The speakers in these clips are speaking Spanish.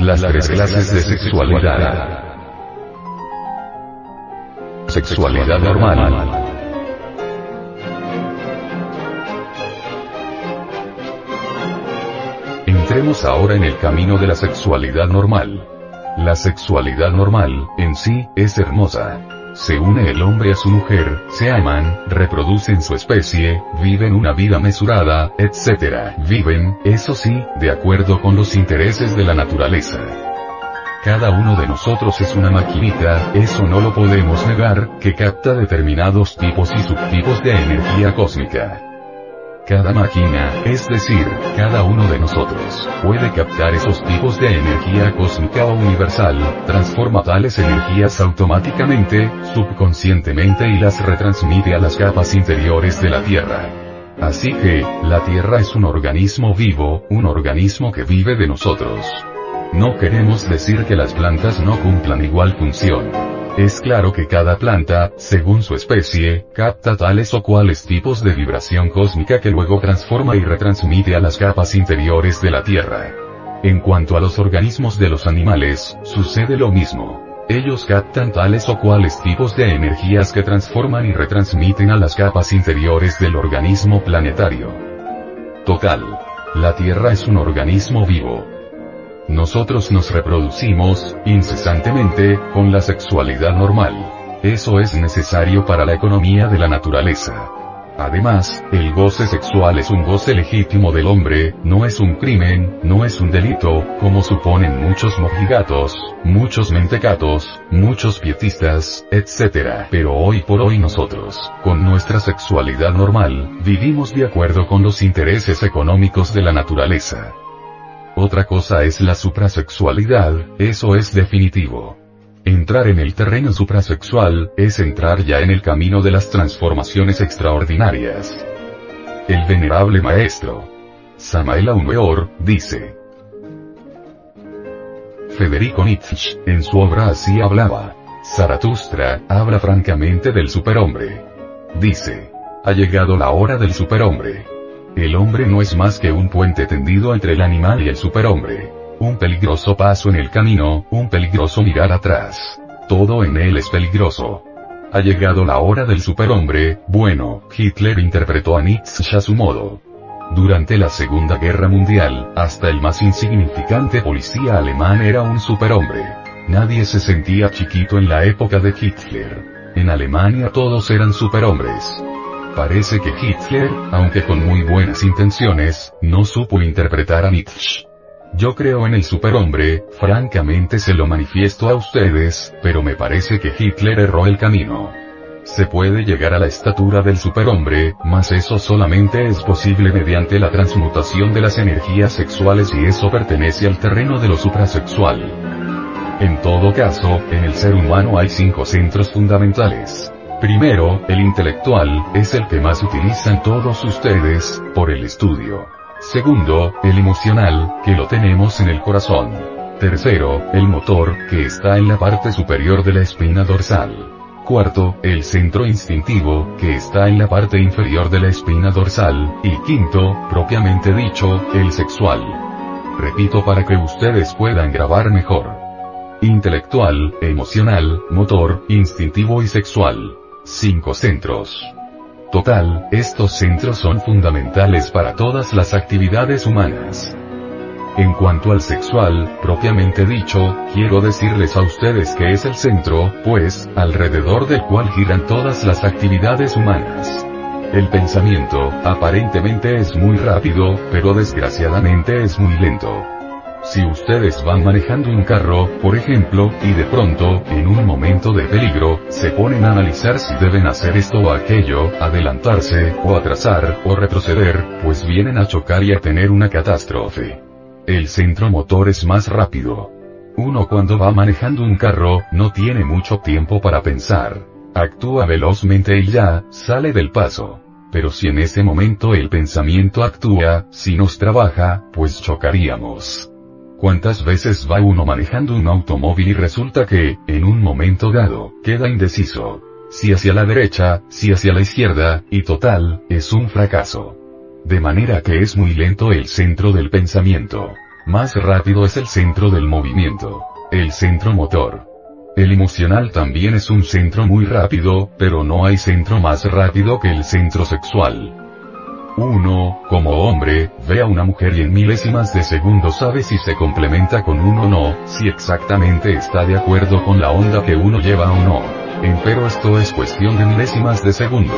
Las tres clases de sexualidad. Sexualidad normal. Entremos ahora en el camino de la sexualidad normal. La sexualidad normal, en sí, es hermosa. Se une el hombre a su mujer, se aman, reproducen su especie, viven una vida mesurada, etc. Viven, eso sí, de acuerdo con los intereses de la naturaleza. Cada uno de nosotros es una maquinita, eso no lo podemos negar, que capta determinados tipos y subtipos de energía cósmica. Cada máquina, es decir, cada uno de nosotros, puede captar esos tipos de energía cósmica o universal, transforma tales energías automáticamente, subconscientemente y las retransmite a las capas interiores de la Tierra. Así que, la Tierra es un organismo vivo, un organismo que vive de nosotros. No queremos decir que las plantas no cumplan igual función. Es claro que cada planta, según su especie, capta tales o cuales tipos de vibración cósmica que luego transforma y retransmite a las capas interiores de la Tierra. En cuanto a los organismos de los animales, sucede lo mismo. Ellos captan tales o cuales tipos de energías que transforman y retransmiten a las capas interiores del organismo planetario. Total. La Tierra es un organismo vivo, nosotros nos reproducimos, incesantemente, con la sexualidad normal. Eso es necesario para la economía de la naturaleza. Además, el goce sexual es un goce legítimo del hombre, no es un crimen, no es un delito, como suponen muchos mojigatos, muchos mentecatos, muchos pietistas, etc. Pero hoy por hoy nosotros, con nuestra sexualidad normal, vivimos de acuerdo con los intereses económicos de la naturaleza. Otra cosa es la suprasexualidad, eso es definitivo. Entrar en el terreno suprasexual, es entrar ya en el camino de las transformaciones extraordinarias. El venerable maestro, Samael Aumeor, dice. Federico Nietzsche, en su obra así hablaba. Zaratustra, habla francamente del superhombre. Dice. Ha llegado la hora del superhombre. El hombre no es más que un puente tendido entre el animal y el superhombre. Un peligroso paso en el camino, un peligroso mirar atrás. Todo en él es peligroso. Ha llegado la hora del superhombre, bueno, Hitler interpretó a Nietzsche a su modo. Durante la Segunda Guerra Mundial, hasta el más insignificante policía alemán era un superhombre. Nadie se sentía chiquito en la época de Hitler. En Alemania todos eran superhombres. Parece que Hitler, aunque con muy buenas intenciones, no supo interpretar a Nietzsche. Yo creo en el superhombre, francamente se lo manifiesto a ustedes, pero me parece que Hitler erró el camino. Se puede llegar a la estatura del superhombre, mas eso solamente es posible mediante la transmutación de las energías sexuales y eso pertenece al terreno de lo suprasexual. En todo caso, en el ser humano hay cinco centros fundamentales. Primero, el intelectual, es el que más utilizan todos ustedes, por el estudio. Segundo, el emocional, que lo tenemos en el corazón. Tercero, el motor, que está en la parte superior de la espina dorsal. Cuarto, el centro instintivo, que está en la parte inferior de la espina dorsal. Y quinto, propiamente dicho, el sexual. Repito para que ustedes puedan grabar mejor. Intelectual, emocional, motor, instintivo y sexual. Cinco centros. Total, estos centros son fundamentales para todas las actividades humanas. En cuanto al sexual, propiamente dicho, quiero decirles a ustedes que es el centro, pues, alrededor del cual giran todas las actividades humanas. El pensamiento, aparentemente es muy rápido, pero desgraciadamente es muy lento. Si ustedes van manejando un carro, por ejemplo, y de pronto, en un momento de peligro, se ponen a analizar si deben hacer esto o aquello, adelantarse, o atrasar, o retroceder, pues vienen a chocar y a tener una catástrofe. El centro motor es más rápido. Uno cuando va manejando un carro, no tiene mucho tiempo para pensar. Actúa velozmente y ya, sale del paso. Pero si en ese momento el pensamiento actúa, si nos trabaja, pues chocaríamos. ¿Cuántas veces va uno manejando un automóvil y resulta que, en un momento dado, queda indeciso? si hacia la derecha, si hacia la izquierda, y total, es un fracaso. De manera que es muy lento el centro del pensamiento. Más rápido es el centro del movimiento. El centro motor. El emocional también es un centro muy rápido, pero no hay centro más rápido que el centro sexual. Uno, como hombre, ve a una mujer y en milésimas de segundo sabe si se complementa con uno o no, si exactamente está de acuerdo con la onda que uno lleva o no. Empero esto es cuestión de milésimas de segundo.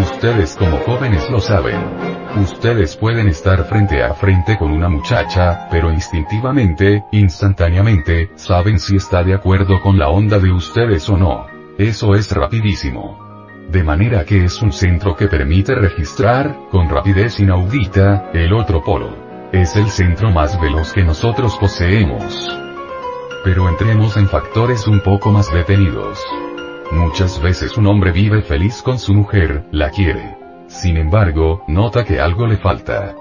Ustedes como jóvenes lo saben. Ustedes pueden estar frente a frente con una muchacha, pero instintivamente, instantáneamente, saben si está de acuerdo con la onda de ustedes o no. Eso es rapidísimo. De manera que es un centro que permite registrar, con rapidez inaudita, el otro polo. Es el centro más veloz que nosotros poseemos. Pero entremos en factores un poco más detenidos. Muchas veces un hombre vive feliz con su mujer, la quiere. Sin embargo, nota que algo le falta.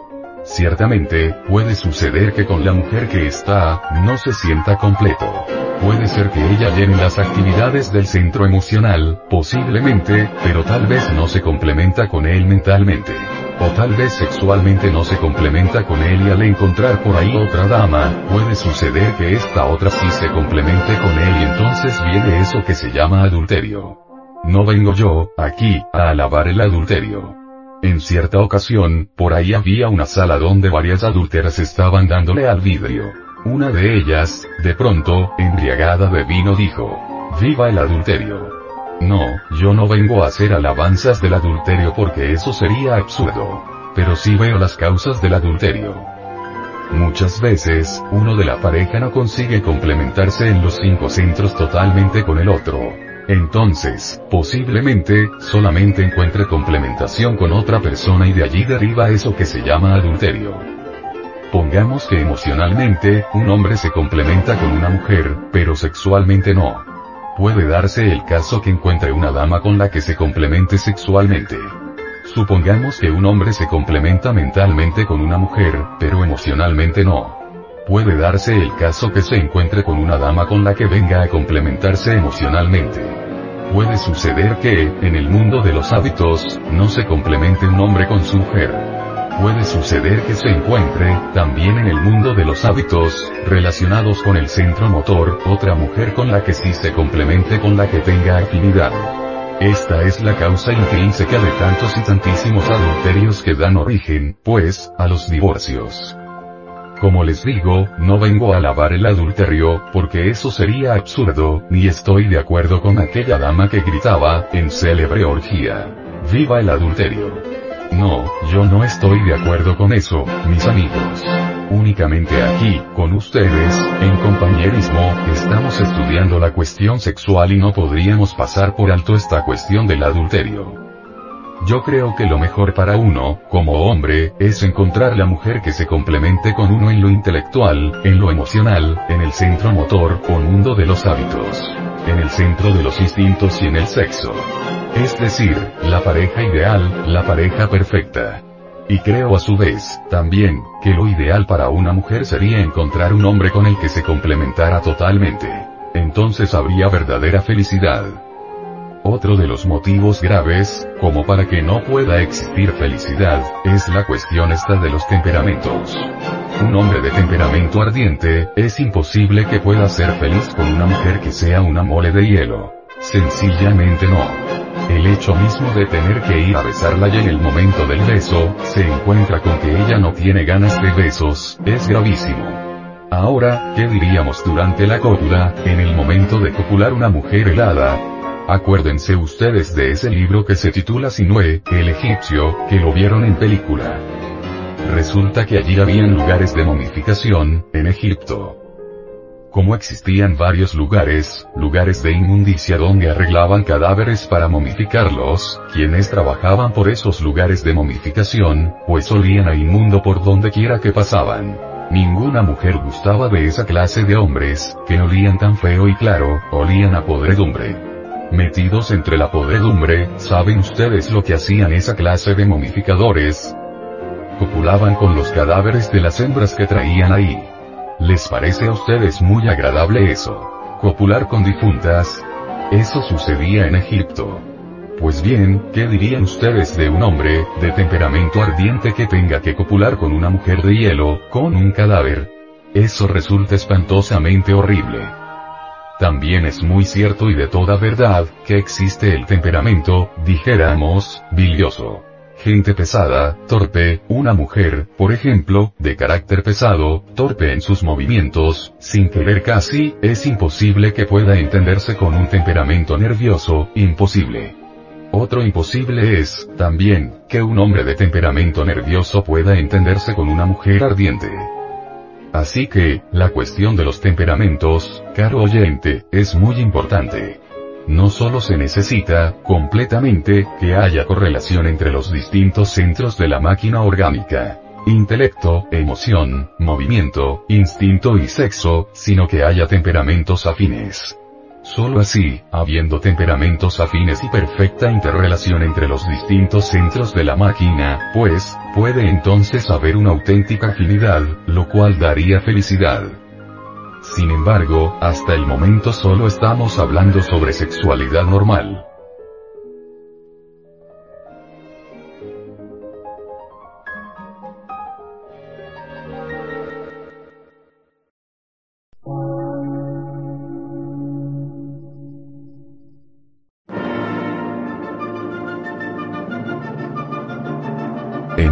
Ciertamente, puede suceder que con la mujer que está, no se sienta completo. Puede ser que ella llene las actividades del centro emocional, posiblemente, pero tal vez no se complementa con él mentalmente. O tal vez sexualmente no se complementa con él y al encontrar por ahí otra dama, puede suceder que esta otra sí se complemente con él y entonces viene eso que se llama adulterio. No vengo yo, aquí, a alabar el adulterio. En cierta ocasión, por ahí había una sala donde varias adúlteras estaban dándole al vidrio. Una de ellas, de pronto, embriagada de vino dijo, Viva el adulterio. No, yo no vengo a hacer alabanzas del adulterio porque eso sería absurdo. Pero sí veo las causas del adulterio. Muchas veces, uno de la pareja no consigue complementarse en los cinco centros totalmente con el otro. Entonces, posiblemente, solamente encuentre complementación con otra persona y de allí deriva eso que se llama adulterio. Pongamos que emocionalmente, un hombre se complementa con una mujer, pero sexualmente no puede darse el caso que encuentre una dama con la que se complemente sexualmente. Supongamos que un hombre se complementa mentalmente con una mujer, pero emocionalmente no. Puede darse el caso que se encuentre con una dama con la que venga a complementarse emocionalmente. Puede suceder que, en el mundo de los hábitos, no se complemente un hombre con su mujer puede suceder que se encuentre, también en el mundo de los hábitos, relacionados con el centro motor, otra mujer con la que sí se complemente con la que tenga actividad. Esta es la causa intrínseca de tantos y tantísimos adulterios que dan origen, pues, a los divorcios. Como les digo, no vengo a alabar el adulterio, porque eso sería absurdo, ni estoy de acuerdo con aquella dama que gritaba, en célebre orgía. ¡Viva el adulterio! No, yo no estoy de acuerdo con eso, mis amigos. Únicamente aquí, con ustedes, en compañerismo, estamos estudiando la cuestión sexual y no podríamos pasar por alto esta cuestión del adulterio. Yo creo que lo mejor para uno, como hombre, es encontrar la mujer que se complemente con uno en lo intelectual, en lo emocional, en el centro motor o mundo de los hábitos, en el centro de los instintos y en el sexo. Es decir, la pareja ideal, la pareja perfecta. Y creo a su vez, también, que lo ideal para una mujer sería encontrar un hombre con el que se complementara totalmente. Entonces habría verdadera felicidad. Otro de los motivos graves, como para que no pueda existir felicidad, es la cuestión esta de los temperamentos. Un hombre de temperamento ardiente, es imposible que pueda ser feliz con una mujer que sea una mole de hielo. Sencillamente no. El hecho mismo de tener que ir a besarla y en el momento del beso, se encuentra con que ella no tiene ganas de besos, es gravísimo. Ahora, ¿qué diríamos durante la cópula, en el momento de copular una mujer helada? Acuérdense ustedes de ese libro que se titula Sinue, el egipcio, que lo vieron en película. Resulta que allí habían lugares de momificación, en Egipto. Como existían varios lugares, lugares de inmundicia donde arreglaban cadáveres para momificarlos, quienes trabajaban por esos lugares de momificación, pues olían a inmundo por donde quiera que pasaban. Ninguna mujer gustaba de esa clase de hombres, que olían tan feo y claro, olían a podredumbre. Metidos entre la podredumbre, ¿saben ustedes lo que hacían esa clase de momificadores? Copulaban con los cadáveres de las hembras que traían ahí. ¿Les parece a ustedes muy agradable eso? ¿Copular con difuntas? Eso sucedía en Egipto. Pues bien, ¿qué dirían ustedes de un hombre, de temperamento ardiente que tenga que copular con una mujer de hielo, con un cadáver? Eso resulta espantosamente horrible. También es muy cierto y de toda verdad, que existe el temperamento, dijéramos, bilioso. Gente pesada, torpe, una mujer, por ejemplo, de carácter pesado, torpe en sus movimientos, sin querer casi, es imposible que pueda entenderse con un temperamento nervioso, imposible. Otro imposible es, también, que un hombre de temperamento nervioso pueda entenderse con una mujer ardiente. Así que, la cuestión de los temperamentos, caro oyente, es muy importante. No solo se necesita, completamente, que haya correlación entre los distintos centros de la máquina orgánica. Intelecto, emoción, movimiento, instinto y sexo, sino que haya temperamentos afines. Solo así, habiendo temperamentos afines y perfecta interrelación entre los distintos centros de la máquina, pues, puede entonces haber una auténtica afinidad, lo cual daría felicidad. Sin embargo, hasta el momento solo estamos hablando sobre sexualidad normal.